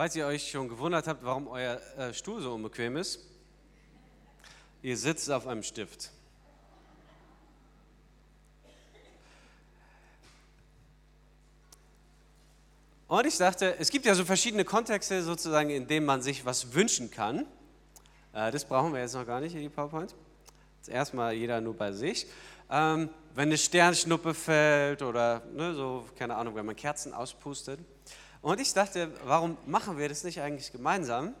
Falls ihr euch schon gewundert habt, warum euer äh, Stuhl so unbequem ist, ihr sitzt auf einem Stift. Und ich dachte, es gibt ja so verschiedene Kontexte sozusagen, in denen man sich was wünschen kann. Äh, das brauchen wir jetzt noch gar nicht in die PowerPoint. Jetzt erstmal jeder nur bei sich. Ähm, wenn eine Sternschnuppe fällt oder ne, so, keine Ahnung, wenn man Kerzen auspustet. Und ich dachte, warum machen wir das nicht eigentlich gemeinsam?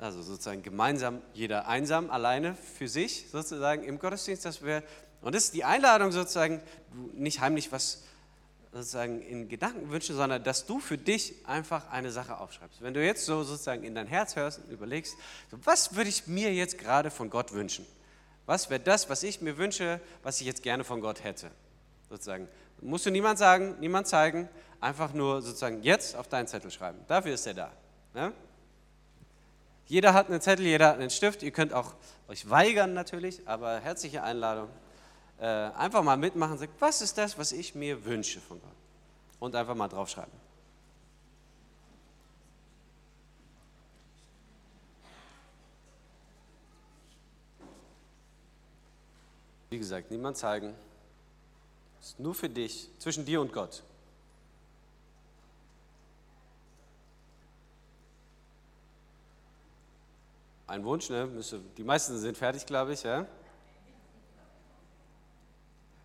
Also sozusagen gemeinsam, jeder einsam, alleine für sich sozusagen im Gottesdienst, dass wir, und das ist die Einladung sozusagen, nicht heimlich was sozusagen in Gedanken wünsche, sondern dass du für dich einfach eine Sache aufschreibst. Wenn du jetzt so sozusagen in dein Herz hörst und überlegst, so, was würde ich mir jetzt gerade von Gott wünschen? Was wäre das, was ich mir wünsche, was ich jetzt gerne von Gott hätte? Sozusagen. Musst du niemand sagen, niemand zeigen, einfach nur sozusagen jetzt auf deinen Zettel schreiben. Dafür ist er da. Ne? Jeder hat einen Zettel, jeder hat einen Stift. Ihr könnt auch euch weigern natürlich, aber herzliche Einladung äh, einfach mal mitmachen, sagt, was ist das, was ich mir wünsche von Gott? Und einfach mal draufschreiben. Wie gesagt, niemand zeigen. Es ist nur für dich, zwischen dir und Gott. Ein Wunsch, ne? Die meisten sind fertig, glaube ich, ja?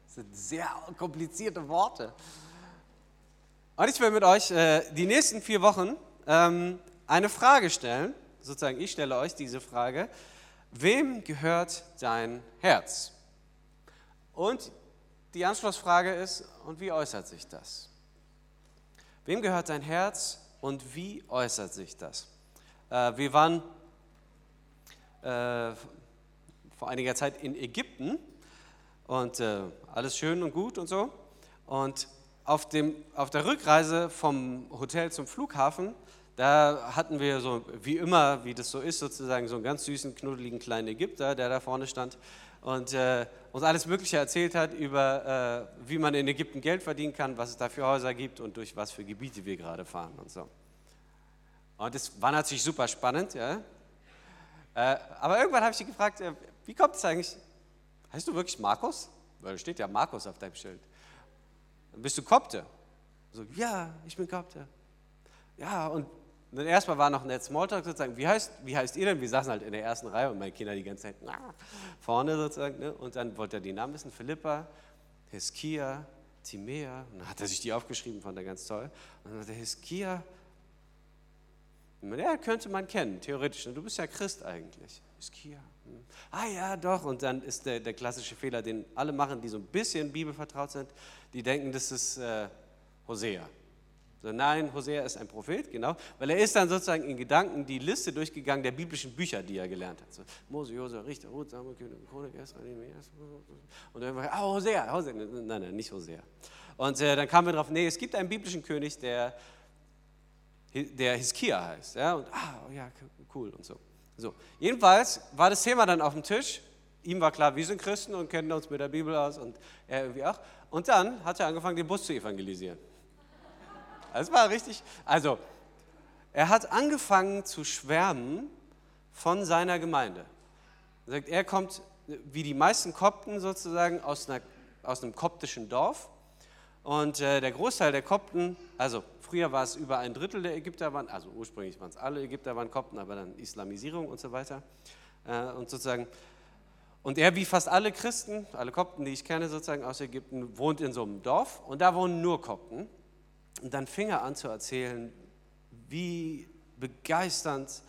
sind sehr komplizierte Worte. Und ich will mit euch äh, die nächsten vier Wochen ähm, eine Frage stellen. Sozusagen, ich stelle euch diese Frage. Wem gehört dein Herz? Und die Anschlussfrage ist, und wie äußert sich das? Wem gehört dein Herz und wie äußert sich das? Äh, wir waren äh, vor einiger Zeit in Ägypten und äh, alles schön und gut und so. Und auf, dem, auf der Rückreise vom Hotel zum Flughafen, da hatten wir so, wie immer, wie das so ist, sozusagen so einen ganz süßen, knuddeligen kleinen Ägypter, der da vorne stand und äh, uns alles Mögliche erzählt hat über, äh, wie man in Ägypten Geld verdienen kann, was es da für Häuser gibt und durch was für Gebiete wir gerade fahren und so. Und das war natürlich super spannend, ja. Äh, aber irgendwann habe ich ihn gefragt, äh, wie kommt es eigentlich, Heißt du wirklich Markus? Weil da steht ja Markus auf deinem Schild. Bist du Kopte. So, ja, ich bin Kopte. Ja, und dann erstmal war noch ein Smalltalk sozusagen, wie heißt, wie heißt ihr denn? Wir saßen halt in der ersten Reihe und meine Kinder die ganze Zeit na, vorne sozusagen. Ne? Und dann wollte er die Namen wissen, Philippa, Hiskia, Timea. Und dann hat er sich die aufgeschrieben, fand er ganz toll. Und dann hat er Hiskia, ja, könnte man kennen, theoretisch. Du bist ja Christ eigentlich. Hiskia. Ah ja, doch. Und dann ist der, der klassische Fehler, den alle machen, die so ein bisschen bibelvertraut sind, die denken, das ist äh, Hosea. So, nein, Hosea ist ein Prophet, genau, weil er ist dann sozusagen in Gedanken die Liste durchgegangen der biblischen Bücher, die er gelernt hat. So, Mose, Josua, Richter, Ruth, Samuel, König, Chronik, Esra, und dann war ah, Hosea, Hosea, nein, nein, nicht Hosea. Und äh, dann kamen wir drauf, nee, es gibt einen biblischen König, der, der Hiskia heißt, ja, und ah, ja, cool und so. So, jedenfalls war das Thema dann auf dem Tisch. Ihm war klar, wir sind Christen und kennen uns mit der Bibel aus und er irgendwie auch. Und dann hat er angefangen, den Bus zu evangelisieren. Das war richtig. Also, er hat angefangen zu schwärmen von seiner Gemeinde. Er sagt, er kommt, wie die meisten Kopten sozusagen, aus, einer, aus einem koptischen Dorf. Und äh, der Großteil der Kopten, also früher war es über ein Drittel der Ägypter, waren, also ursprünglich waren es alle Ägypter, waren Kopten, aber dann Islamisierung und so weiter. Äh, und sozusagen, und er, wie fast alle Christen, alle Kopten, die ich kenne sozusagen aus Ägypten, wohnt in so einem Dorf und da wohnen nur Kopten. Und dann fing er an zu erzählen, wie begeisternd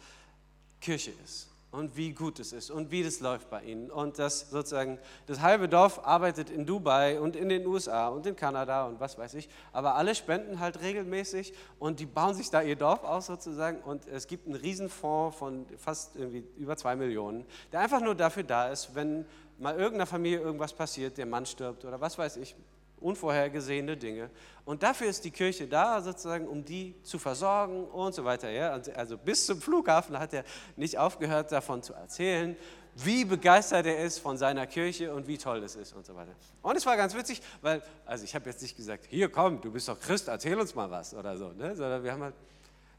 Kirche ist und wie gut es ist und wie das läuft bei ihnen. Und dass sozusagen das halbe Dorf arbeitet in Dubai und in den USA und in Kanada und was weiß ich. Aber alle spenden halt regelmäßig und die bauen sich da ihr Dorf aus sozusagen. Und es gibt einen Riesenfonds von fast irgendwie über zwei Millionen, der einfach nur dafür da ist, wenn mal irgendeiner Familie irgendwas passiert, der Mann stirbt oder was weiß ich, unvorhergesehene Dinge. Und dafür ist die Kirche da, sozusagen, um die zu versorgen und so weiter. Ja? Also bis zum Flughafen hat er nicht aufgehört, davon zu erzählen, wie begeistert er ist von seiner Kirche und wie toll es ist und so weiter. Und es war ganz witzig, weil, also ich habe jetzt nicht gesagt, hier komm, du bist doch Christ, erzähl uns mal was oder so, ne? sondern wir haben halt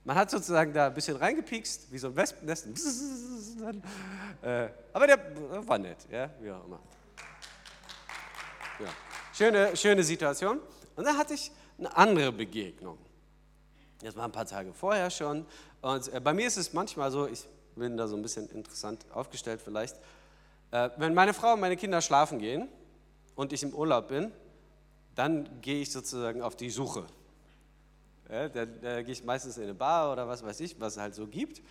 Man hat sozusagen da ein bisschen reingepiekst, wie so ein Wespennest. Äh, aber der war nett, ja, wie auch immer. Ja. Schöne, schöne Situation. Und dann hatte ich eine andere Begegnung. Das war ein paar Tage vorher schon. Und äh, bei mir ist es manchmal so, ich bin da so ein bisschen interessant aufgestellt vielleicht. Äh, wenn meine Frau und meine Kinder schlafen gehen und ich im Urlaub bin, dann gehe ich sozusagen auf die Suche. Ja, dann äh, gehe ich meistens in eine Bar oder was weiß ich, was es halt so gibt.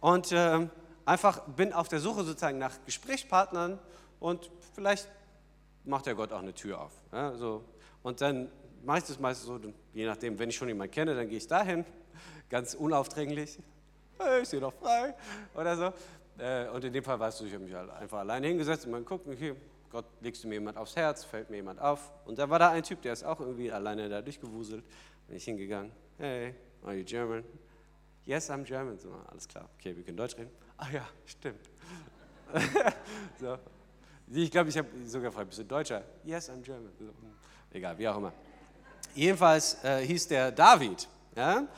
Und äh, einfach bin auf der Suche sozusagen nach Gesprächspartnern und vielleicht macht der Gott auch eine Tür auf. Ja, so. Und dann das meistens so, je nachdem, wenn ich schon jemanden kenne, dann gehe ich dahin, ganz unaufdringlich. Hey, ich sehe doch frei oder so. Äh, und in dem Fall weißt du, ich habe mich halt einfach alleine hingesetzt und man guckt, okay, Gott, legst du mir jemand aufs Herz, fällt mir jemand auf. Und da war da ein Typ, der ist auch irgendwie alleine da durchgewuselt. Bin ich hingegangen, hey, are you German? Yes, I'm German. So, alles klar, okay, wir können Deutsch reden. Ah ja, stimmt. so. Ich glaube, ich habe sogar gefragt, bist du Deutscher? Yes, I'm German. Hm, egal, wie auch immer. Jedenfalls äh, hieß der David. Ja?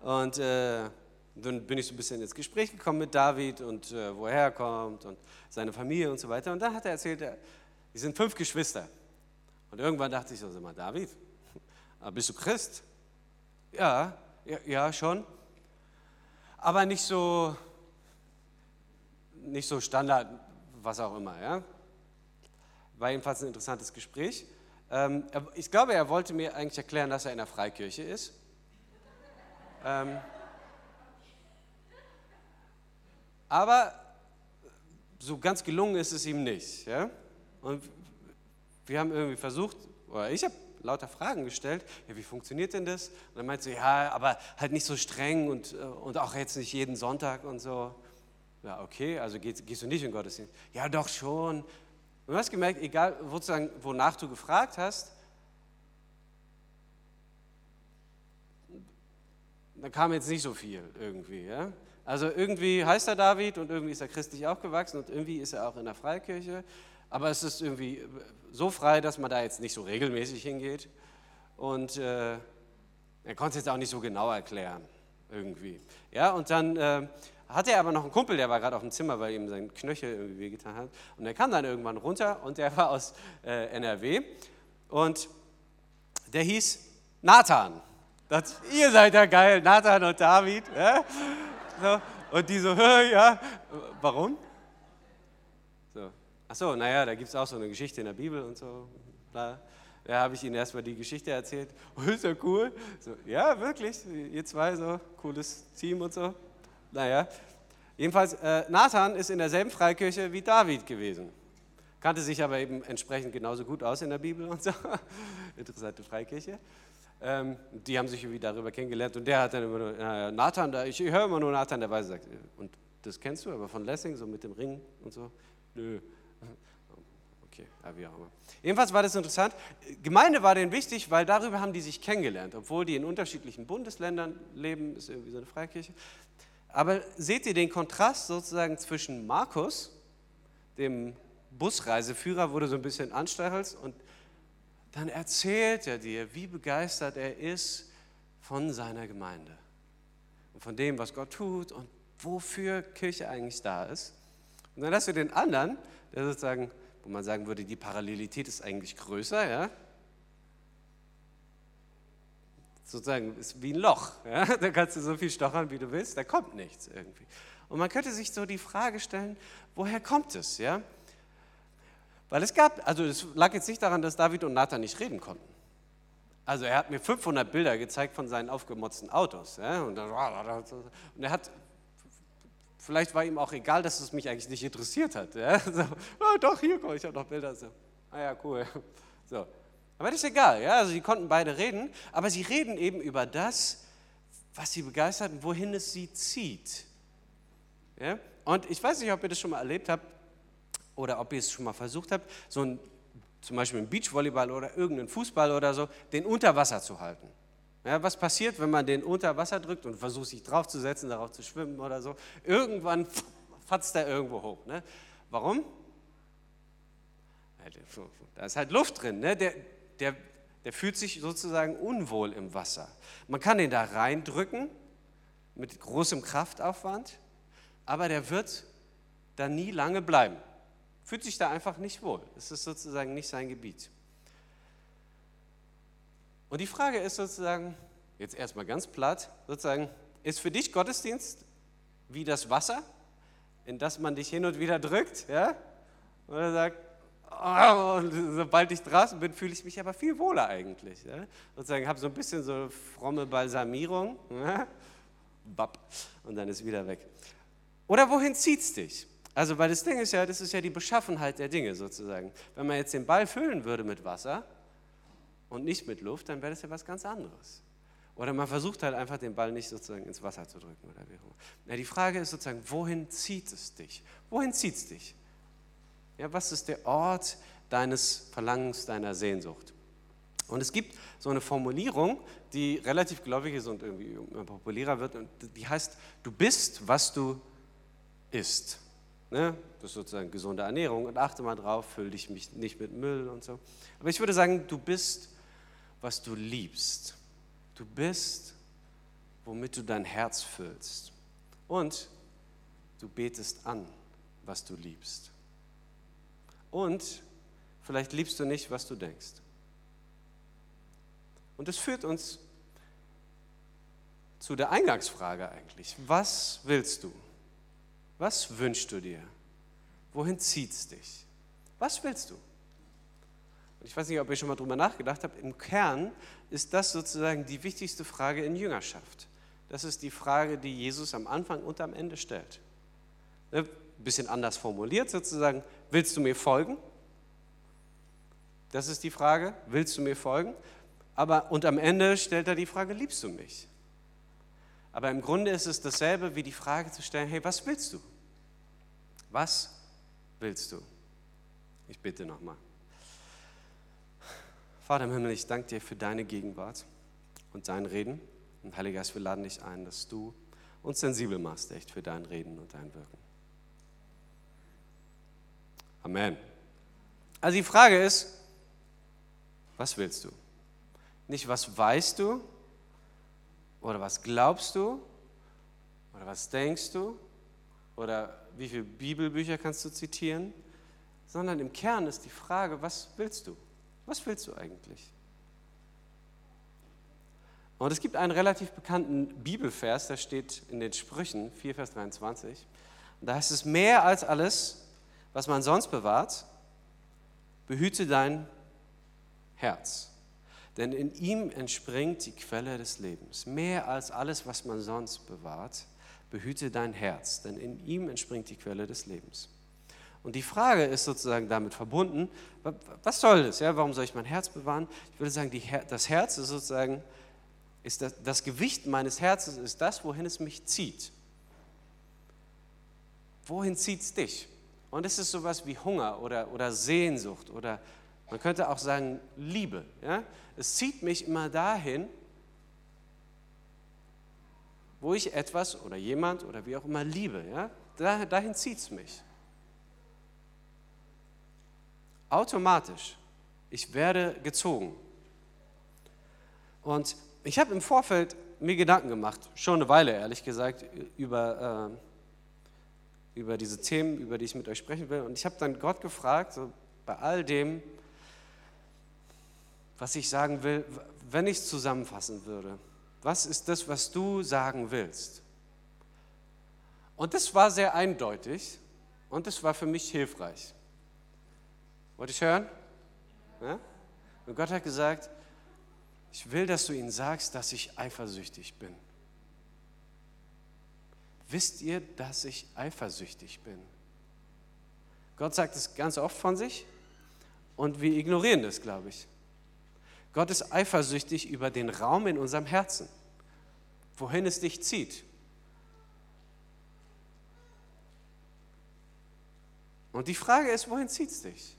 Und äh, dann bin ich so ein bisschen ins Gespräch gekommen mit David und äh, wo er herkommt und seine Familie und so weiter. Und dann hat er erzählt, er, die sind fünf Geschwister. Und irgendwann dachte ich so, sag mal, David, bist du Christ? Ja, ja, ja, schon. Aber nicht so, nicht so Standard, was auch immer. Ja? War jedenfalls ein interessantes Gespräch. Ähm, ich glaube, er wollte mir eigentlich erklären, dass er in der Freikirche ist. Ähm, aber so ganz gelungen ist es ihm nicht. Ja? Und wir haben irgendwie versucht, oder ich habe lauter Fragen gestellt. Ja, wie funktioniert denn das? Und dann meinte sie, ja, aber halt nicht so streng und, äh, und auch jetzt nicht jeden Sonntag und so. Ja, okay, also gehst, gehst du nicht in Gottesdienst? Ja, doch schon. Und du hast gemerkt, egal wonach du gefragt hast, da kam jetzt nicht so viel irgendwie. Ja? Also irgendwie heißt er David und irgendwie ist er christlich aufgewachsen und irgendwie ist er auch in der Freikirche. Aber es ist irgendwie so frei, dass man da jetzt nicht so regelmäßig hingeht. Und äh, er konnte es jetzt auch nicht so genau erklären, irgendwie. Ja, und dann äh, hatte er aber noch einen Kumpel, der war gerade auf dem Zimmer, weil ihm sein Knöchel irgendwie wehgetan hat. Und er kam dann irgendwann runter und der war aus äh, NRW. Und der hieß Nathan. Das, ihr seid ja geil, Nathan und David. Ja? So, und die so, ja, warum? Achso, naja, da gibt es auch so eine Geschichte in der Bibel und so. Da, da habe ich ihnen erstmal die Geschichte erzählt. Oh, ist ja cool. So, ja, wirklich, ihr zwei, so cooles Team und so. Naja, jedenfalls, äh, Nathan ist in derselben Freikirche wie David gewesen. Kannte sich aber eben entsprechend genauso gut aus in der Bibel und so. Interessante Freikirche. Ähm, die haben sich irgendwie darüber kennengelernt und der hat dann immer nur, äh, Nathan, da, ich höre immer nur Nathan, der weiß, sagt, und das kennst du aber von Lessing, so mit dem Ring und so? Nö. Okay, ja, wie auch immer. Jedenfalls war das interessant. Gemeinde war denen wichtig, weil darüber haben die sich kennengelernt, obwohl die in unterschiedlichen Bundesländern leben, ist irgendwie so eine Freikirche. Aber seht ihr den Kontrast sozusagen zwischen Markus, dem Busreiseführer, wurde so ein bisschen anstachelst und dann erzählt er dir, wie begeistert er ist von seiner Gemeinde und von dem, was Gott tut und wofür Kirche eigentlich da ist. Und dann hast du den anderen, der sozusagen wo man sagen würde, die Parallelität ist eigentlich größer, ja? Sozusagen ist wie ein Loch. Ja? Da kannst du so viel stochern, wie du willst, da kommt nichts irgendwie. Und man könnte sich so die Frage stellen, woher kommt es? Ja? Weil es gab, also es lag jetzt nicht daran, dass David und Nathan nicht reden konnten. Also er hat mir 500 Bilder gezeigt von seinen aufgemotzten Autos. Ja? Und, dann, und er hat Vielleicht war ihm auch egal, dass es mich eigentlich nicht interessiert hat. Ja? So, oh, doch, hier, komm, ich habe noch Bilder. So, ah ja, cool. So. Aber das ist egal, ja? also sie konnten beide reden, aber sie reden eben über das, was sie begeistert und wohin es sie zieht. Ja? Und ich weiß nicht, ob ihr das schon mal erlebt habt oder ob ihr es schon mal versucht habt, so ein, zum Beispiel ein Beachvolleyball oder irgendeinen Fußball oder so, den unter Wasser zu halten. Ja, was passiert, wenn man den unter Wasser drückt und versucht, sich draufzusetzen, darauf zu schwimmen oder so? Irgendwann fatzt er irgendwo hoch. Ne? Warum? Da ist halt Luft drin. Ne? Der, der, der fühlt sich sozusagen unwohl im Wasser. Man kann den da reindrücken, mit großem Kraftaufwand, aber der wird da nie lange bleiben. Fühlt sich da einfach nicht wohl. Es ist sozusagen nicht sein Gebiet. Und die Frage ist sozusagen, jetzt erstmal ganz platt, sozusagen, ist für dich Gottesdienst wie das Wasser, in das man dich hin und wieder drückt, ja? Oder sagt, oh, sobald ich draußen bin, fühle ich mich aber viel wohler eigentlich. Ja? Sozusagen habe so ein bisschen so fromme Balsamierung, ja? und dann ist wieder weg. Oder wohin zieht es dich? Also, weil das Ding ist ja, das ist ja die Beschaffenheit der Dinge sozusagen. Wenn man jetzt den Ball füllen würde mit Wasser und nicht mit Luft, dann wäre das ja was ganz anderes. Oder man versucht halt einfach den Ball nicht sozusagen ins Wasser zu drücken oder wie auch immer. die Frage ist sozusagen, wohin zieht es dich? Wohin zieht es dich? Ja, was ist der Ort deines Verlangens, deiner Sehnsucht? Und es gibt so eine Formulierung, die relativ gläubig ist und irgendwie populärer wird. Und die heißt, du bist, was du isst. Ne? Das ist sozusagen gesunde Ernährung und achte mal drauf, füll dich nicht mit Müll und so. Aber ich würde sagen, du bist, was du liebst. Du bist, womit du dein Herz füllst. Und du betest an, was du liebst. Und vielleicht liebst du nicht, was du denkst. Und das führt uns zu der Eingangsfrage eigentlich. Was willst du? Was wünschst du dir? Wohin zieht es dich? Was willst du? Und ich weiß nicht, ob ihr schon mal drüber nachgedacht habt. Im Kern ist das sozusagen die wichtigste Frage in Jüngerschaft. Das ist die Frage, die Jesus am Anfang und am Ende stellt. Ein ne, bisschen anders formuliert sozusagen. Willst du mir folgen? Das ist die Frage. Willst du mir folgen? Aber und am Ende stellt er die Frage, liebst du mich? Aber im Grunde ist es dasselbe wie die Frage zu stellen, hey, was willst du? Was willst du? Ich bitte nochmal. Vater im Himmel, ich danke dir für deine Gegenwart und dein Reden. Und Heiliger Geist, wir laden dich ein, dass du uns sensibel machst, echt für dein Reden und dein Wirken. Amen. Also die Frage ist, was willst du? Nicht, was weißt du oder was glaubst du oder was denkst du oder wie viele Bibelbücher kannst du zitieren, sondern im Kern ist die Frage, was willst du? Was willst du eigentlich? Und es gibt einen relativ bekannten Bibelvers, der steht in den Sprüchen 4, Vers 23. Und da heißt es, mehr als alles, was man sonst bewahrt, behüte dein Herz. Denn in ihm entspringt die Quelle des Lebens. Mehr als alles, was man sonst bewahrt, behüte dein Herz, denn in ihm entspringt die Quelle des Lebens. Und die Frage ist sozusagen damit verbunden, was soll das? Ja, warum soll ich mein Herz bewahren? Ich würde sagen, die, das Herz ist sozusagen, ist das, das Gewicht meines Herzens ist das, wohin es mich zieht. Wohin zieht es dich? Und es ist sowas wie Hunger oder, oder Sehnsucht oder man könnte auch sagen Liebe. Ja? Es zieht mich immer dahin, wo ich etwas oder jemand oder wie auch immer liebe. Ja? dahin zieht es mich automatisch. Ich werde gezogen. Und ich habe im Vorfeld mir Gedanken gemacht, schon eine Weile ehrlich gesagt, über, äh, über diese Themen, über die ich mit euch sprechen will. Und ich habe dann Gott gefragt, so bei all dem, was ich sagen will, wenn ich es zusammenfassen würde. Was ist das, was du sagen willst? Und das war sehr eindeutig und das war für mich hilfreich. Wollt ihr hören? Ja? Und Gott hat gesagt, ich will, dass du ihnen sagst, dass ich eifersüchtig bin. Wisst ihr, dass ich eifersüchtig bin? Gott sagt es ganz oft von sich und wir ignorieren das, glaube ich. Gott ist eifersüchtig über den Raum in unserem Herzen, wohin es dich zieht. Und die Frage ist, wohin zieht es dich?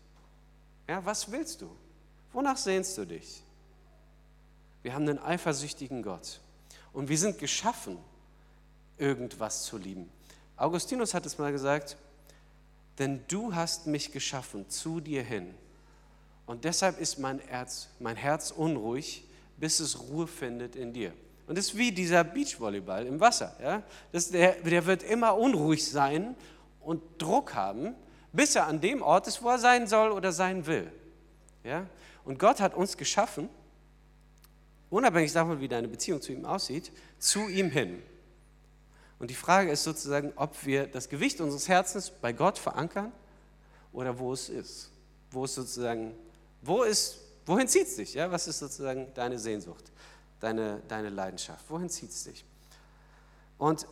Ja, was willst du? Wonach sehnst du dich? Wir haben einen eifersüchtigen Gott und wir sind geschaffen, irgendwas zu lieben. Augustinus hat es mal gesagt, denn du hast mich geschaffen zu dir hin. Und deshalb ist mein Herz, mein Herz unruhig, bis es Ruhe findet in dir. Und das ist wie dieser Beachvolleyball im Wasser. Ja? Das, der, der wird immer unruhig sein und Druck haben, bis er an dem Ort ist, wo er sein soll oder sein will. Ja? Und Gott hat uns geschaffen, unabhängig davon, wie deine Beziehung zu ihm aussieht, zu ihm hin. Und die Frage ist sozusagen, ob wir das Gewicht unseres Herzens bei Gott verankern oder wo es ist. Wo es sozusagen, wo ist, wohin zieht es dich? Ja? Was ist sozusagen deine Sehnsucht? deine, deine Leidenschaft? Wohin zieht es dich? Und,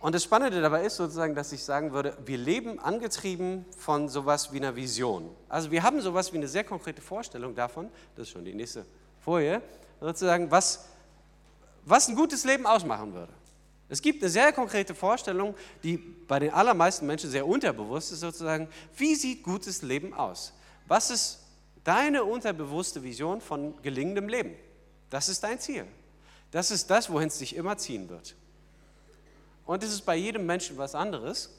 und das Spannende dabei ist sozusagen, dass ich sagen würde, wir leben angetrieben von sowas wie einer Vision. Also wir haben sowas wie eine sehr konkrete Vorstellung davon, das ist schon die nächste Folie, sozusagen, was, was ein gutes Leben ausmachen würde. Es gibt eine sehr konkrete Vorstellung, die bei den allermeisten Menschen sehr unterbewusst ist, sozusagen, wie sieht gutes Leben aus? Was ist deine unterbewusste Vision von gelingendem Leben? Das ist dein Ziel. Das ist das, wohin es dich immer ziehen wird. Und es ist bei jedem Menschen was anderes.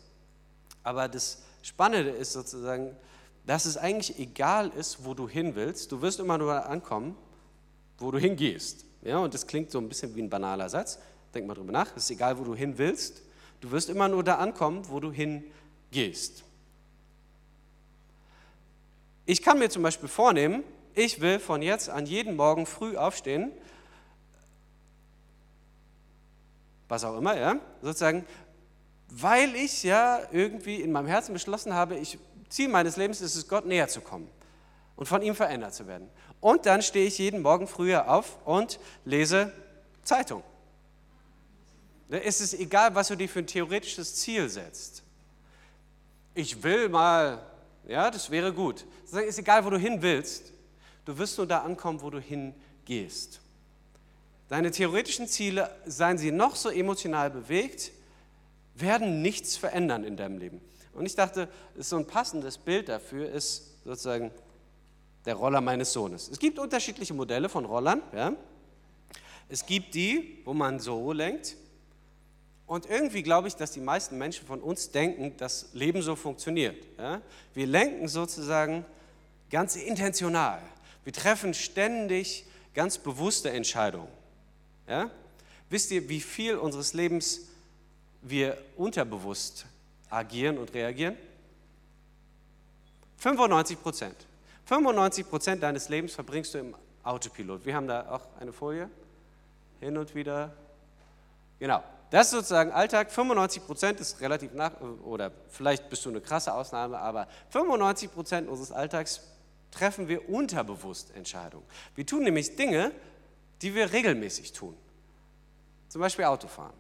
Aber das Spannende ist sozusagen, dass es eigentlich egal ist, wo du hin willst. Du wirst immer nur ankommen, wo du hingehst. Ja, und das klingt so ein bisschen wie ein banaler Satz. Denk mal drüber nach. Es ist egal, wo du hin willst. Du wirst immer nur da ankommen, wo du hingehst. Ich kann mir zum Beispiel vornehmen, ich will von jetzt an jeden Morgen früh aufstehen, was auch immer, ja, sozusagen, weil ich ja irgendwie in meinem Herzen beschlossen habe, ich, Ziel meines Lebens ist es, Gott näher zu kommen und von ihm verändert zu werden. Und dann stehe ich jeden Morgen früher auf und lese Zeitung. Es ist egal, was du dir für ein theoretisches Ziel setzt. Ich will mal, ja, das wäre gut. Es ist egal, wo du hin willst. Du wirst nur da ankommen, wo du hingehst. Deine theoretischen Ziele, seien sie noch so emotional bewegt, werden nichts verändern in deinem Leben. Und ich dachte, so ein passendes Bild dafür ist sozusagen der Roller meines Sohnes. Es gibt unterschiedliche Modelle von Rollern. Ja? Es gibt die, wo man so lenkt. Und irgendwie glaube ich, dass die meisten Menschen von uns denken, dass Leben so funktioniert. Wir lenken sozusagen ganz intentional. Wir treffen ständig ganz bewusste Entscheidungen. Wisst ihr, wie viel unseres Lebens wir unterbewusst agieren und reagieren? 95 Prozent. 95 Prozent deines Lebens verbringst du im Autopilot. Wir haben da auch eine Folie. Hin und wieder. Genau. Das ist sozusagen Alltag. 95 Prozent ist relativ nach, oder vielleicht bist du eine krasse Ausnahme, aber 95 Prozent unseres Alltags treffen wir unterbewusst Entscheidungen. Wir tun nämlich Dinge, die wir regelmäßig tun. Zum Beispiel Autofahren.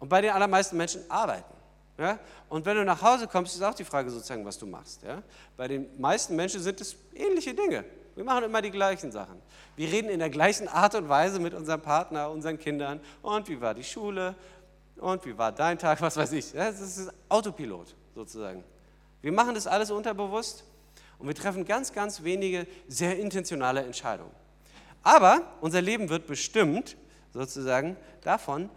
Und bei den allermeisten Menschen arbeiten. Ja? Und wenn du nach Hause kommst, ist auch die Frage sozusagen, was du machst. Ja? Bei den meisten Menschen sind es ähnliche Dinge. Wir machen immer die gleichen Sachen. Wir reden in der gleichen Art und Weise mit unserem Partner, unseren Kindern. Und wie war die Schule? Und wie war dein Tag? Was weiß ich. Das ist Autopilot sozusagen. Wir machen das alles unterbewusst und wir treffen ganz, ganz wenige sehr intentionale Entscheidungen. Aber unser Leben wird bestimmt sozusagen davon,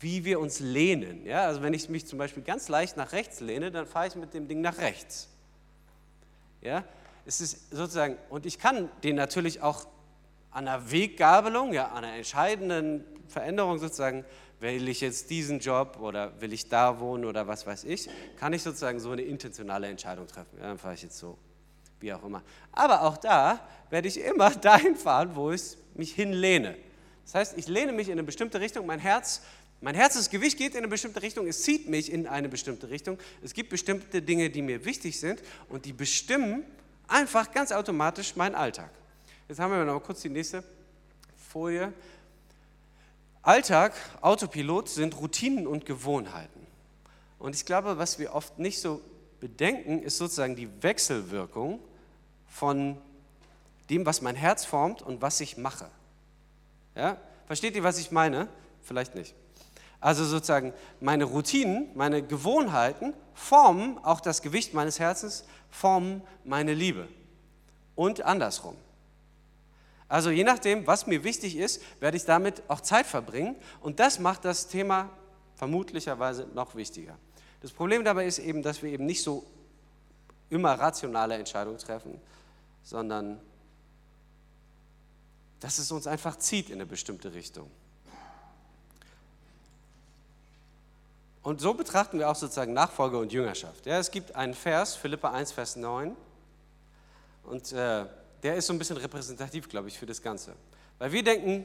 wie wir uns lehnen. Ja, also wenn ich mich zum Beispiel ganz leicht nach rechts lehne, dann fahre ich mit dem Ding nach rechts. Ja, es ist sozusagen, und ich kann den natürlich auch an einer Weggabelung, ja, an einer entscheidenden Veränderung sozusagen, will ich jetzt diesen Job oder will ich da wohnen oder was weiß ich, kann ich sozusagen so eine intentionale Entscheidung treffen. Ja, dann fahre ich jetzt so wie auch immer. Aber auch da werde ich immer dahin fahren, wo ich mich hinlehne. Das heißt, ich lehne mich in eine bestimmte Richtung, mein Herz, mein Herzensgewicht geht in eine bestimmte Richtung, es zieht mich in eine bestimmte Richtung. Es gibt bestimmte Dinge, die mir wichtig sind und die bestimmen einfach ganz automatisch meinen Alltag. Jetzt haben wir noch mal kurz die nächste Folie. Alltag, Autopilot sind Routinen und Gewohnheiten. Und ich glaube, was wir oft nicht so bedenken, ist sozusagen die Wechselwirkung von dem, was mein Herz formt und was ich mache. Ja? Versteht ihr, was ich meine? Vielleicht nicht. Also sozusagen meine Routinen, meine Gewohnheiten formen auch das Gewicht meines Herzens, formen meine Liebe. Und andersrum. Also je nachdem, was mir wichtig ist, werde ich damit auch Zeit verbringen. Und das macht das Thema vermutlicherweise noch wichtiger. Das Problem dabei ist eben, dass wir eben nicht so immer rationale Entscheidungen treffen, sondern dass es uns einfach zieht in eine bestimmte Richtung. Und so betrachten wir auch sozusagen Nachfolge und Jüngerschaft. Ja, es gibt einen Vers, Philippa 1, Vers 9, und äh, der ist so ein bisschen repräsentativ, glaube ich, für das Ganze. Weil wir denken,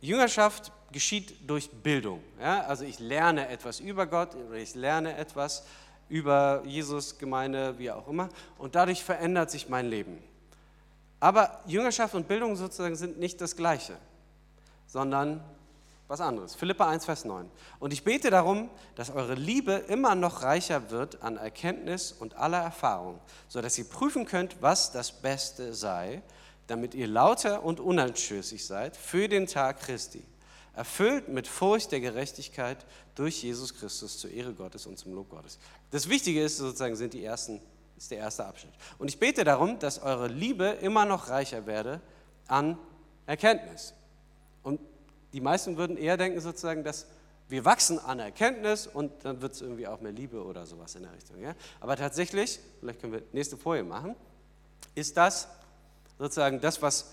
Jüngerschaft geschieht durch Bildung. Ja? Also ich lerne etwas über Gott ich lerne etwas über Jesus, Gemeinde, wie auch immer. Und dadurch verändert sich mein Leben. Aber Jüngerschaft und Bildung sozusagen sind nicht das Gleiche, sondern was anderes. Philippa 1, Vers 9. Und ich bete darum, dass eure Liebe immer noch reicher wird an Erkenntnis und aller Erfahrung, sodass ihr prüfen könnt, was das Beste sei, damit ihr lauter und unanstößig seid für den Tag Christi, erfüllt mit Furcht der Gerechtigkeit durch Jesus Christus zur Ehre Gottes und zum Lob Gottes. Das Wichtige ist sozusagen, sind die ersten, ist der erste Abschnitt. Und ich bete darum, dass eure Liebe immer noch reicher werde an Erkenntnis. Und die meisten würden eher denken sozusagen, dass wir wachsen an Erkenntnis und dann wird es irgendwie auch mehr Liebe oder sowas in der Richtung. Ja? Aber tatsächlich, vielleicht können wir nächste Folie machen, ist das sozusagen das, was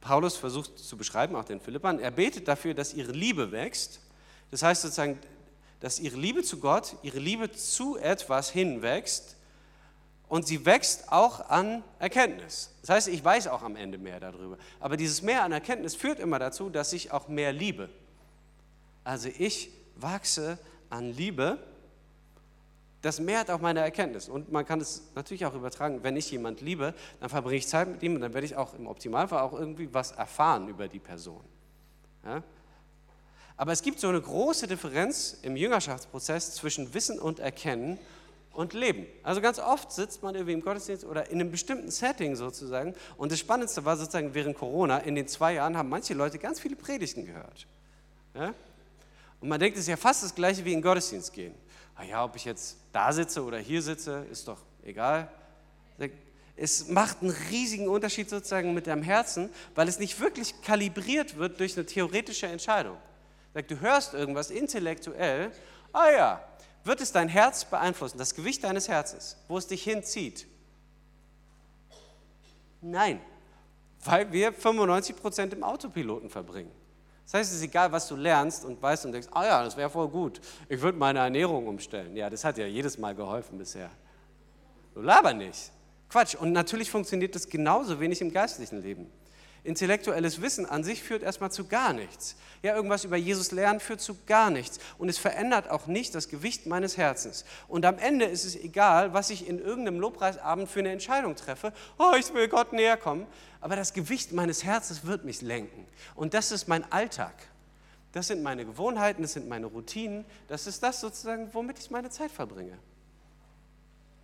Paulus versucht zu beschreiben, auch den Philippern. Er betet dafür, dass ihre Liebe wächst. Das heißt sozusagen, dass ihre Liebe zu Gott, ihre Liebe zu etwas hinwächst und sie wächst auch an Erkenntnis. Das heißt, ich weiß auch am Ende mehr darüber. Aber dieses Mehr an Erkenntnis führt immer dazu, dass ich auch mehr liebe. Also ich wachse an Liebe das mehrt auch meine Erkenntnis. Und man kann es natürlich auch übertragen, wenn ich jemand liebe, dann verbringe ich Zeit mit ihm und dann werde ich auch im Optimalfall auch irgendwie was erfahren über die Person. Ja? Aber es gibt so eine große Differenz im Jüngerschaftsprozess zwischen Wissen und Erkennen und Leben. Also ganz oft sitzt man irgendwie im Gottesdienst oder in einem bestimmten Setting sozusagen. Und das Spannendste war sozusagen während Corona, in den zwei Jahren haben manche Leute ganz viele Predigten gehört. Ja? Und man denkt, es ist ja fast das gleiche wie in den Gottesdienst gehen ja, ob ich jetzt da sitze oder hier sitze, ist doch egal. Es macht einen riesigen Unterschied sozusagen mit deinem Herzen, weil es nicht wirklich kalibriert wird durch eine theoretische Entscheidung. Du hörst irgendwas intellektuell, ah ja, wird es dein Herz beeinflussen, das Gewicht deines Herzens, wo es dich hinzieht? Nein, weil wir 95 Prozent im Autopiloten verbringen. Das heißt, es ist egal, was du lernst und weißt und denkst, ah ja, das wäre voll gut. Ich würde meine Ernährung umstellen. Ja, das hat ja jedes Mal geholfen bisher. Du laber nicht. Quatsch. Und natürlich funktioniert das genauso wenig im geistlichen Leben. Intellektuelles Wissen an sich führt erstmal zu gar nichts. Ja, irgendwas über Jesus lernen führt zu gar nichts. Und es verändert auch nicht das Gewicht meines Herzens. Und am Ende ist es egal, was ich in irgendeinem Lobpreisabend für eine Entscheidung treffe. Oh, ich will Gott näher kommen aber das Gewicht meines Herzens wird mich lenken. Und das ist mein Alltag. Das sind meine Gewohnheiten, das sind meine Routinen, das ist das sozusagen, womit ich meine Zeit verbringe.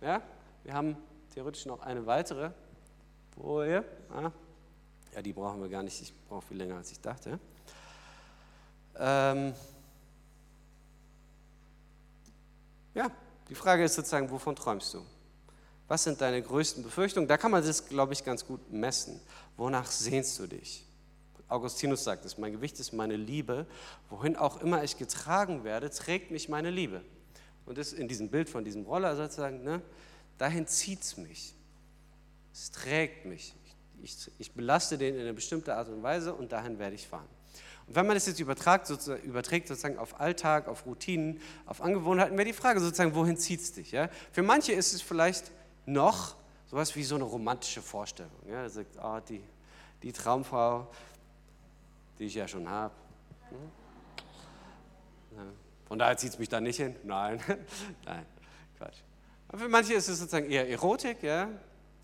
Ja, wir haben theoretisch noch eine weitere Folie. Ah, ja, die brauchen wir gar nicht, ich brauche viel länger, als ich dachte. Ähm ja, die Frage ist sozusagen, wovon träumst du? Was sind deine größten Befürchtungen? Da kann man das, glaube ich, ganz gut messen. Wonach sehnst du dich? Augustinus sagt es, mein Gewicht ist meine Liebe. Wohin auch immer ich getragen werde, trägt mich meine Liebe. Und das in diesem Bild von diesem Roller sozusagen, ne, dahin zieht es mich. Es trägt mich. Ich, ich, belaste den in eine bestimmte Art und Weise und dahin werde ich fahren. Und wenn man das jetzt übertragt, sozusagen, überträgt sozusagen auf Alltag, auf Routinen, auf Angewohnheiten, wäre die Frage sozusagen, wohin zieht es dich? Ja? Für manche ist es vielleicht noch sowas wie so eine romantische Vorstellung. Ja, er oh, die, die Traumfrau, die ich ja schon habe. Hm? Von daher zieht es mich da nicht hin. Nein, nein, Quatsch. Aber für manche ist es sozusagen eher Erotik, ja?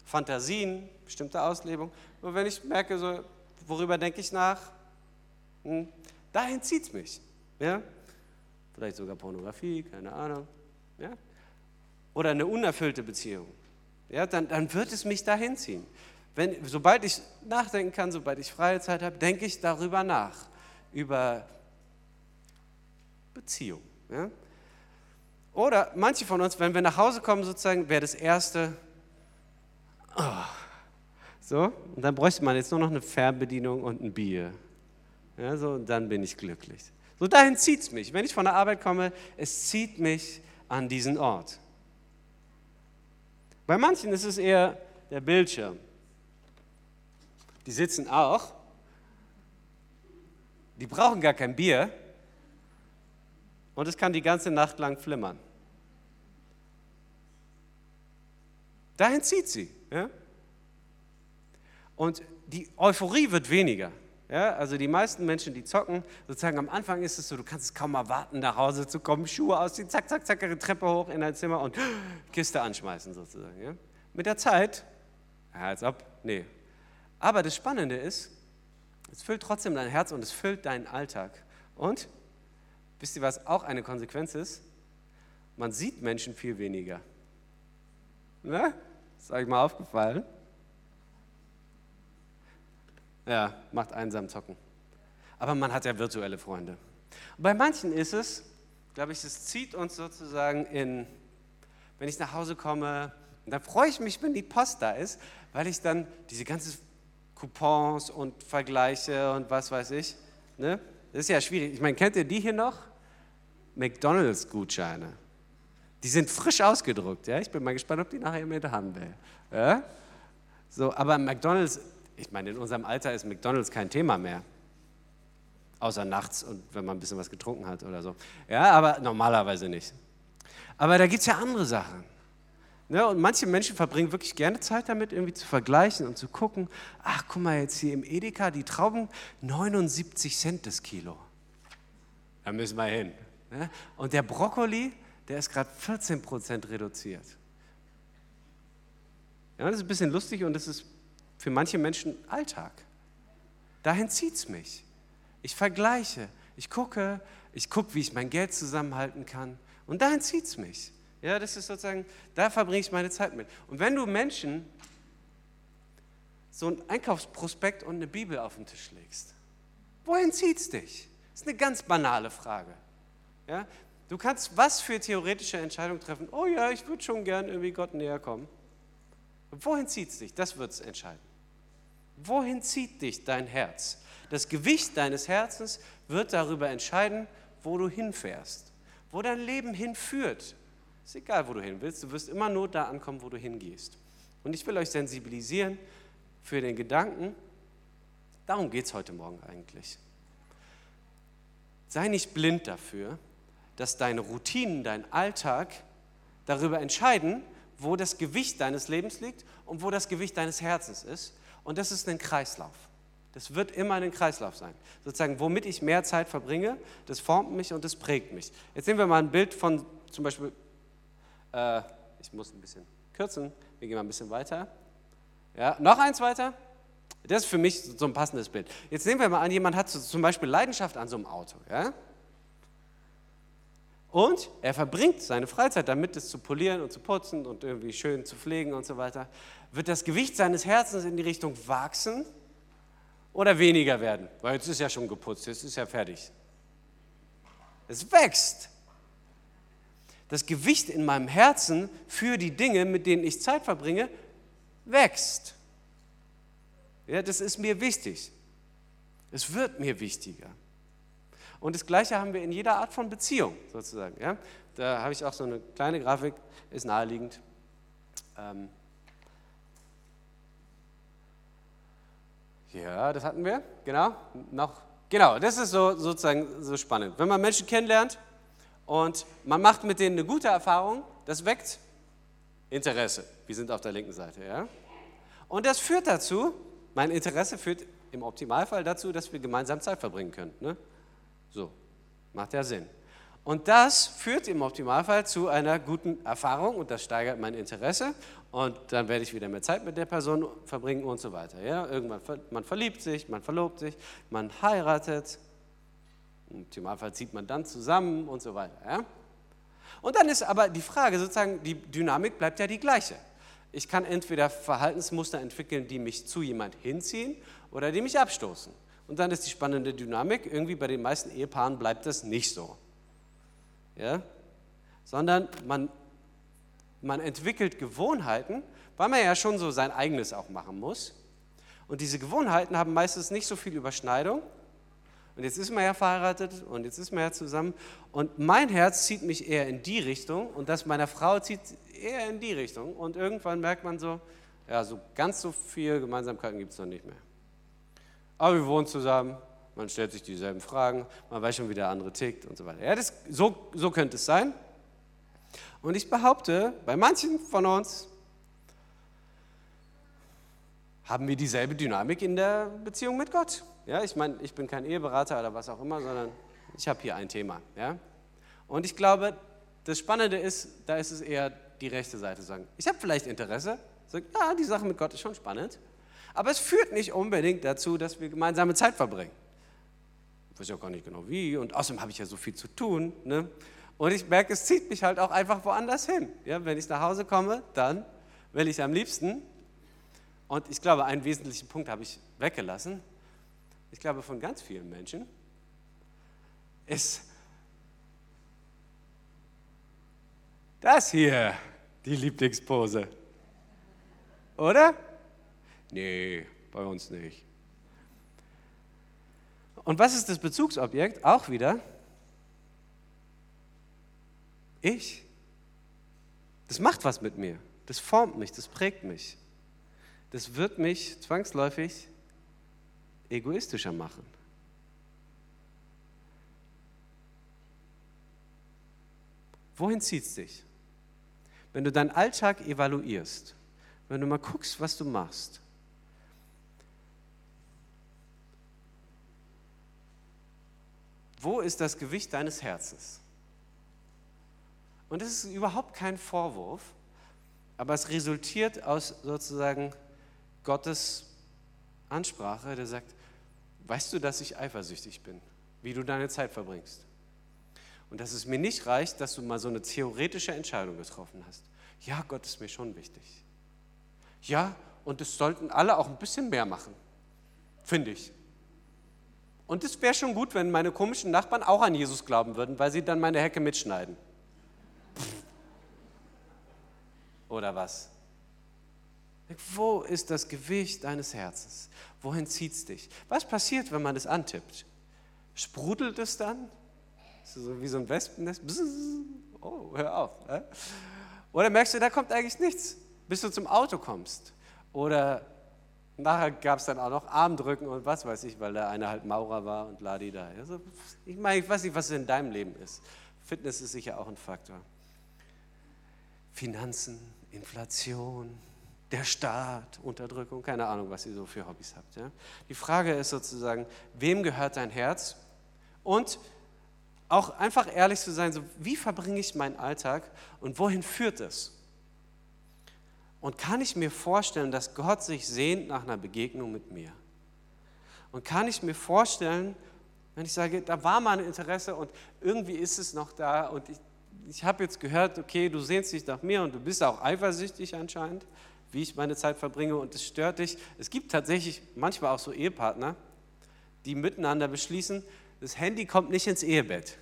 Fantasien, bestimmte Auslebung. Und wenn ich merke, so, worüber denke ich nach, hm, dahin zieht es mich. Ja? Vielleicht sogar Pornografie, keine Ahnung. Ja? Oder eine unerfüllte Beziehung ja, dann, dann wird es mich dahin ziehen. Wenn, sobald ich nachdenken kann, sobald ich freie Zeit habe, denke ich darüber nach, über Beziehung. Ja? Oder manche von uns, wenn wir nach Hause kommen, sozusagen, wäre das Erste, oh, so, und dann bräuchte man jetzt nur noch eine Fernbedienung und ein Bier. Ja, so, und dann bin ich glücklich. So dahin zieht es mich. Wenn ich von der Arbeit komme, es zieht mich an diesen Ort. Bei manchen ist es eher der Bildschirm. Die sitzen auch, die brauchen gar kein Bier, und es kann die ganze Nacht lang flimmern. Dahin zieht sie. Ja? Und die Euphorie wird weniger. Ja, also die meisten Menschen, die zocken, sozusagen am Anfang ist es so, du kannst es kaum erwarten, nach Hause zu kommen, Schuhe ausziehen, zack, zack, zack, eine Treppe hoch in dein Zimmer und Kiste anschmeißen sozusagen. Ja. Mit der Zeit, als ob, nee. Aber das Spannende ist, es füllt trotzdem dein Herz und es füllt deinen Alltag. Und, wisst ihr, was auch eine Konsequenz ist? Man sieht Menschen viel weniger. Ne? Ist euch mal aufgefallen? Ja, macht einsam zocken. Aber man hat ja virtuelle Freunde. Und bei manchen ist es, glaube ich, es zieht uns sozusagen in, wenn ich nach Hause komme, dann freue ich mich, wenn die Post da ist, weil ich dann diese ganzen Coupons und Vergleiche und was weiß ich, ne? das ist ja schwierig. Ich meine, kennt ihr die hier noch? McDonalds-Gutscheine. Die sind frisch ausgedruckt. Ja? Ich bin mal gespannt, ob die nachher mit haben will. Ja? So, aber McDonalds ich meine, in unserem Alter ist McDonalds kein Thema mehr. Außer nachts und wenn man ein bisschen was getrunken hat oder so. Ja, aber normalerweise nicht. Aber da gibt es ja andere Sachen. Ne? Und manche Menschen verbringen wirklich gerne Zeit damit, irgendwie zu vergleichen und zu gucken, ach, guck mal jetzt hier im Edeka, die Trauben, 79 Cent das Kilo. Da müssen wir hin. Ne? Und der Brokkoli, der ist gerade 14 Prozent reduziert. Ja, das ist ein bisschen lustig und das ist für manche Menschen Alltag. Dahin zieht es mich. Ich vergleiche, ich gucke, ich gucke, wie ich mein Geld zusammenhalten kann. Und dahin zieht es mich. Ja, das ist sozusagen, da verbringe ich meine Zeit mit. Und wenn du Menschen so ein Einkaufsprospekt und eine Bibel auf den Tisch legst, wohin zieht es dich? Das ist eine ganz banale Frage. Ja? Du kannst was für theoretische Entscheidungen treffen? Oh ja, ich würde schon gern irgendwie Gott näher kommen. wohin zieht es dich? Das wird es entscheiden. Wohin zieht dich dein Herz? Das Gewicht deines Herzens wird darüber entscheiden, wo du hinfährst, wo dein Leben hinführt. Ist egal, wo du hin willst, du wirst immer nur da ankommen, wo du hingehst. Und ich will euch sensibilisieren für den Gedanken, darum geht es heute Morgen eigentlich. Sei nicht blind dafür, dass deine Routinen, dein Alltag darüber entscheiden, wo das Gewicht deines Lebens liegt und wo das Gewicht deines Herzens ist und das ist ein Kreislauf. Das wird immer ein Kreislauf sein. Sozusagen, womit ich mehr Zeit verbringe, das formt mich und das prägt mich. Jetzt nehmen wir mal ein Bild von zum Beispiel, äh, ich muss ein bisschen kürzen, wir gehen mal ein bisschen weiter. Ja, noch eins weiter. Das ist für mich so ein passendes Bild. Jetzt nehmen wir mal an, jemand hat zum Beispiel Leidenschaft an so einem Auto. Ja? Und er verbringt seine Freizeit damit, es zu polieren und zu putzen und irgendwie schön zu pflegen und so weiter. Wird das Gewicht seines Herzens in die Richtung wachsen oder weniger werden? Weil jetzt ist ja schon geputzt, jetzt ist ja fertig. Es wächst. Das Gewicht in meinem Herzen für die Dinge, mit denen ich Zeit verbringe, wächst. Ja, das ist mir wichtig. Es wird mir wichtiger. Und das Gleiche haben wir in jeder Art von Beziehung sozusagen. Ja? Da habe ich auch so eine kleine Grafik, ist naheliegend. Ähm ja, das hatten wir, genau. Noch, genau, das ist so, sozusagen so spannend. Wenn man Menschen kennenlernt und man macht mit denen eine gute Erfahrung, das weckt Interesse. Wir sind auf der linken Seite, ja. Und das führt dazu, mein Interesse führt im Optimalfall dazu, dass wir gemeinsam Zeit verbringen können. Ne? So, macht ja Sinn. Und das führt im Optimalfall zu einer guten Erfahrung und das steigert mein Interesse und dann werde ich wieder mehr Zeit mit der Person verbringen und so weiter. Ja? Irgendwann, man verliebt sich, man verlobt sich, man heiratet, im Optimalfall zieht man dann zusammen und so weiter. Ja? Und dann ist aber die Frage sozusagen, die Dynamik bleibt ja die gleiche. Ich kann entweder Verhaltensmuster entwickeln, die mich zu jemand hinziehen oder die mich abstoßen. Und dann ist die spannende Dynamik, irgendwie bei den meisten Ehepaaren bleibt das nicht so. Ja? Sondern man, man entwickelt Gewohnheiten, weil man ja schon so sein eigenes auch machen muss. Und diese Gewohnheiten haben meistens nicht so viel Überschneidung. Und jetzt ist man ja verheiratet und jetzt ist man ja zusammen. Und mein Herz zieht mich eher in die Richtung und das meiner Frau zieht eher in die Richtung. Und irgendwann merkt man so, ja, so ganz so viel Gemeinsamkeiten gibt es noch nicht mehr aber wir wohnen zusammen, man stellt sich dieselben Fragen, man weiß schon, wie der andere tickt und so weiter. Ja, das, so, so könnte es sein. Und ich behaupte, bei manchen von uns haben wir dieselbe Dynamik in der Beziehung mit Gott. Ja, ich meine, ich bin kein Eheberater oder was auch immer, sondern ich habe hier ein Thema. Ja? Und ich glaube, das Spannende ist, da ist es eher die rechte Seite sagen, ich habe vielleicht Interesse, sag, ja, die Sache mit Gott ist schon spannend, aber es führt nicht unbedingt dazu, dass wir gemeinsame Zeit verbringen. Ich weiß ja gar nicht genau wie und außerdem habe ich ja so viel zu tun. Ne? Und ich merke, es zieht mich halt auch einfach woanders hin. Ja, wenn ich nach Hause komme, dann will ich am liebsten, und ich glaube, einen wesentlichen Punkt habe ich weggelassen, ich glaube von ganz vielen Menschen, ist das hier die Lieblingspose. Oder? Nee, bei uns nicht. Und was ist das Bezugsobjekt? Auch wieder ich. Das macht was mit mir. Das formt mich, das prägt mich. Das wird mich zwangsläufig egoistischer machen. Wohin zieht es dich? Wenn du deinen Alltag evaluierst, wenn du mal guckst, was du machst, wo ist das Gewicht deines Herzens? Und das ist überhaupt kein Vorwurf, aber es resultiert aus sozusagen Gottes Ansprache, der sagt, weißt du, dass ich eifersüchtig bin, wie du deine Zeit verbringst? Und dass es mir nicht reicht, dass du mal so eine theoretische Entscheidung getroffen hast. Ja, Gott ist mir schon wichtig. Ja, und es sollten alle auch ein bisschen mehr machen, finde ich. Und es wäre schon gut, wenn meine komischen Nachbarn auch an Jesus glauben würden, weil sie dann meine Hecke mitschneiden. Oder was? Wo ist das Gewicht deines Herzens? Wohin zieht es dich? Was passiert, wenn man es antippt? Sprudelt es dann? So wie so ein Wespennest? Oh, hör auf. Oder merkst du, da kommt eigentlich nichts, bis du zum Auto kommst? Oder nachher gab es dann auch noch Armdrücken und was weiß ich, weil der eine halt Maurer war und ladi da. Also, ich meine, ich weiß nicht, was in deinem Leben ist. Fitness ist sicher auch ein Faktor. Finanzen, Inflation, der Staat, Unterdrückung, keine Ahnung, was ihr so für Hobbys habt. Ja? Die Frage ist sozusagen, wem gehört dein Herz? Und auch einfach ehrlich zu sein, so, wie verbringe ich meinen Alltag und wohin führt es? Und kann ich mir vorstellen, dass Gott sich sehnt nach einer Begegnung mit mir? Und kann ich mir vorstellen, wenn ich sage, da war mal ein Interesse und irgendwie ist es noch da und ich, ich habe jetzt gehört, okay, du sehnst dich nach mir und du bist auch eifersüchtig anscheinend, wie ich meine Zeit verbringe und es stört dich. Es gibt tatsächlich manchmal auch so Ehepartner, die miteinander beschließen, das Handy kommt nicht ins Ehebett.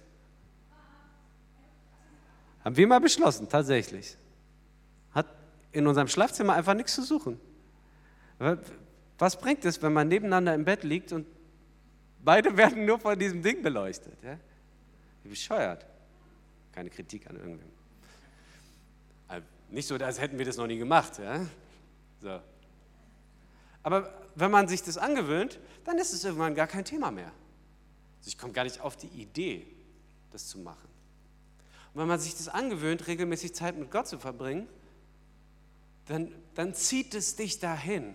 Haben wir mal beschlossen, tatsächlich. In unserem Schlafzimmer einfach nichts zu suchen. Was bringt es, wenn man nebeneinander im Bett liegt und beide werden nur von diesem Ding beleuchtet? Ja? Wie bescheuert. Keine Kritik an irgendwem. Also nicht so, als hätten wir das noch nie gemacht. Ja? So. Aber wenn man sich das angewöhnt, dann ist es irgendwann gar kein Thema mehr. Also ich komme gar nicht auf die Idee, das zu machen. Und wenn man sich das angewöhnt, regelmäßig Zeit mit Gott zu verbringen, dann, dann zieht es dich dahin.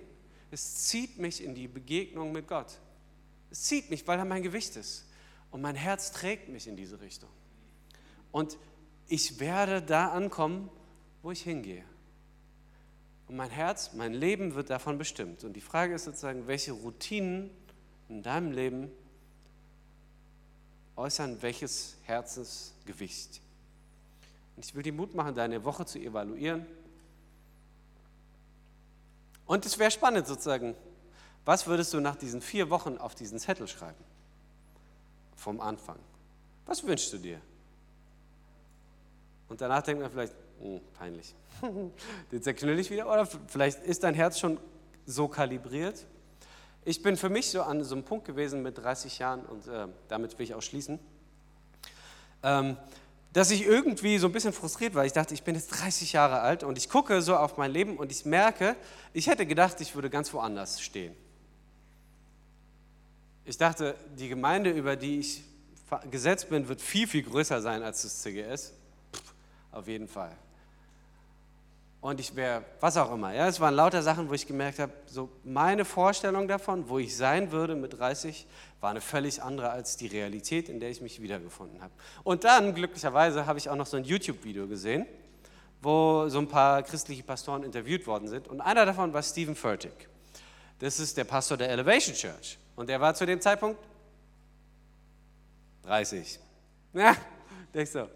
Es zieht mich in die Begegnung mit Gott. Es zieht mich, weil er mein Gewicht ist. Und mein Herz trägt mich in diese Richtung. Und ich werde da ankommen, wo ich hingehe. Und mein Herz, mein Leben wird davon bestimmt. Und die Frage ist sozusagen, welche Routinen in deinem Leben äußern welches Herzensgewicht. Und ich will dir Mut machen, deine Woche zu evaluieren. Und es wäre spannend sozusagen, was würdest du nach diesen vier Wochen auf diesen Zettel schreiben? Vom Anfang. Was wünschst du dir? Und danach denkt man vielleicht, oh, peinlich. Den zerknüll ich wieder. Oder vielleicht ist dein Herz schon so kalibriert. Ich bin für mich so an so einem Punkt gewesen mit 30 Jahren und äh, damit will ich auch schließen, ähm, dass ich irgendwie so ein bisschen frustriert war. Ich dachte, ich bin jetzt 30 Jahre alt und ich gucke so auf mein Leben und ich merke, ich hätte gedacht, ich würde ganz woanders stehen. Ich dachte, die Gemeinde, über die ich gesetzt bin, wird viel, viel größer sein als das CGS. Pff, auf jeden Fall. Und ich wäre, was auch immer. Ja, es waren lauter Sachen, wo ich gemerkt habe, so meine Vorstellung davon, wo ich sein würde mit 30, war eine völlig andere als die Realität, in der ich mich wiedergefunden habe. Und dann, glücklicherweise, habe ich auch noch so ein YouTube-Video gesehen, wo so ein paar christliche Pastoren interviewt worden sind. Und einer davon war Stephen Furtick. Das ist der Pastor der Elevation Church. Und der war zu dem Zeitpunkt 30. Ja, denkst du.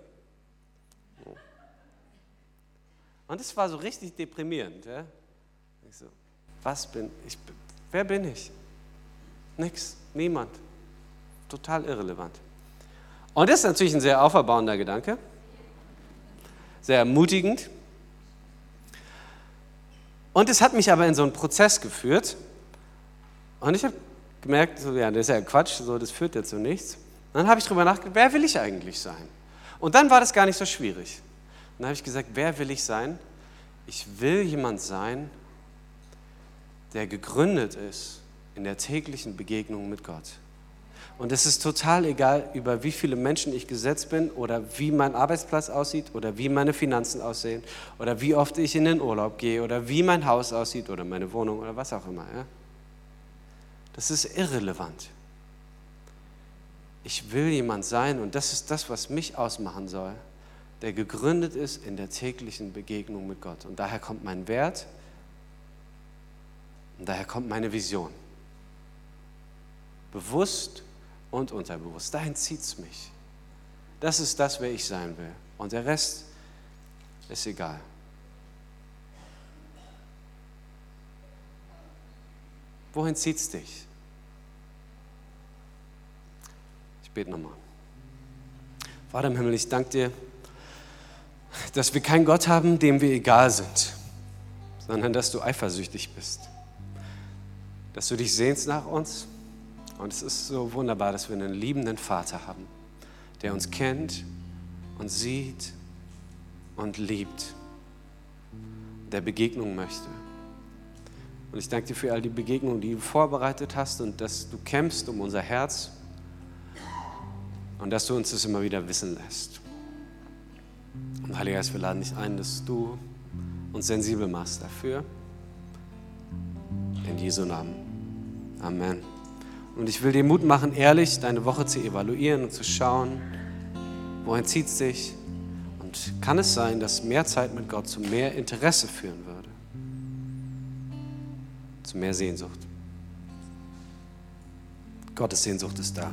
Und es war so richtig deprimierend. Ja? Ich so, was bin ich? Wer bin ich? Nix, niemand. Total irrelevant. Und das ist natürlich ein sehr auferbauender Gedanke, sehr ermutigend. Und es hat mich aber in so einen Prozess geführt. Und ich habe gemerkt, so, ja, das ist ja Quatsch, so, das führt ja zu nichts. dann habe ich darüber nachgedacht, wer will ich eigentlich sein? Und dann war das gar nicht so schwierig. Dann habe ich gesagt, wer will ich sein? Ich will jemand sein, der gegründet ist in der täglichen Begegnung mit Gott. Und es ist total egal, über wie viele Menschen ich gesetzt bin oder wie mein Arbeitsplatz aussieht oder wie meine Finanzen aussehen oder wie oft ich in den Urlaub gehe oder wie mein Haus aussieht oder meine Wohnung oder was auch immer. Ja? Das ist irrelevant. Ich will jemand sein und das ist das, was mich ausmachen soll, der gegründet ist in der täglichen Begegnung mit Gott. Und daher kommt mein Wert und daher kommt meine Vision. Bewusst und unterbewusst. Dahin zieht es mich. Das ist das, wer ich sein will. Und der Rest ist egal. Wohin zieht es dich? Ich bete nochmal. Vater im Himmel, ich danke dir, dass wir keinen Gott haben, dem wir egal sind, sondern dass du eifersüchtig bist. Dass du dich sehnst nach uns. Und es ist so wunderbar, dass wir einen liebenden Vater haben, der uns kennt und sieht und liebt, der Begegnung möchte. Und ich danke dir für all die Begegnungen, die du vorbereitet hast und dass du kämpfst um unser Herz und dass du uns das immer wieder wissen lässt. Und Heiliger Geist, wir laden dich ein, dass du uns sensibel machst dafür. In Jesu Namen. Amen. Und ich will dir Mut machen, ehrlich deine Woche zu evaluieren und zu schauen, wohin zieht es dich. Und kann es sein, dass mehr Zeit mit Gott zu mehr Interesse führen würde? zu mehr Sehnsucht. Gottes Sehnsucht ist da.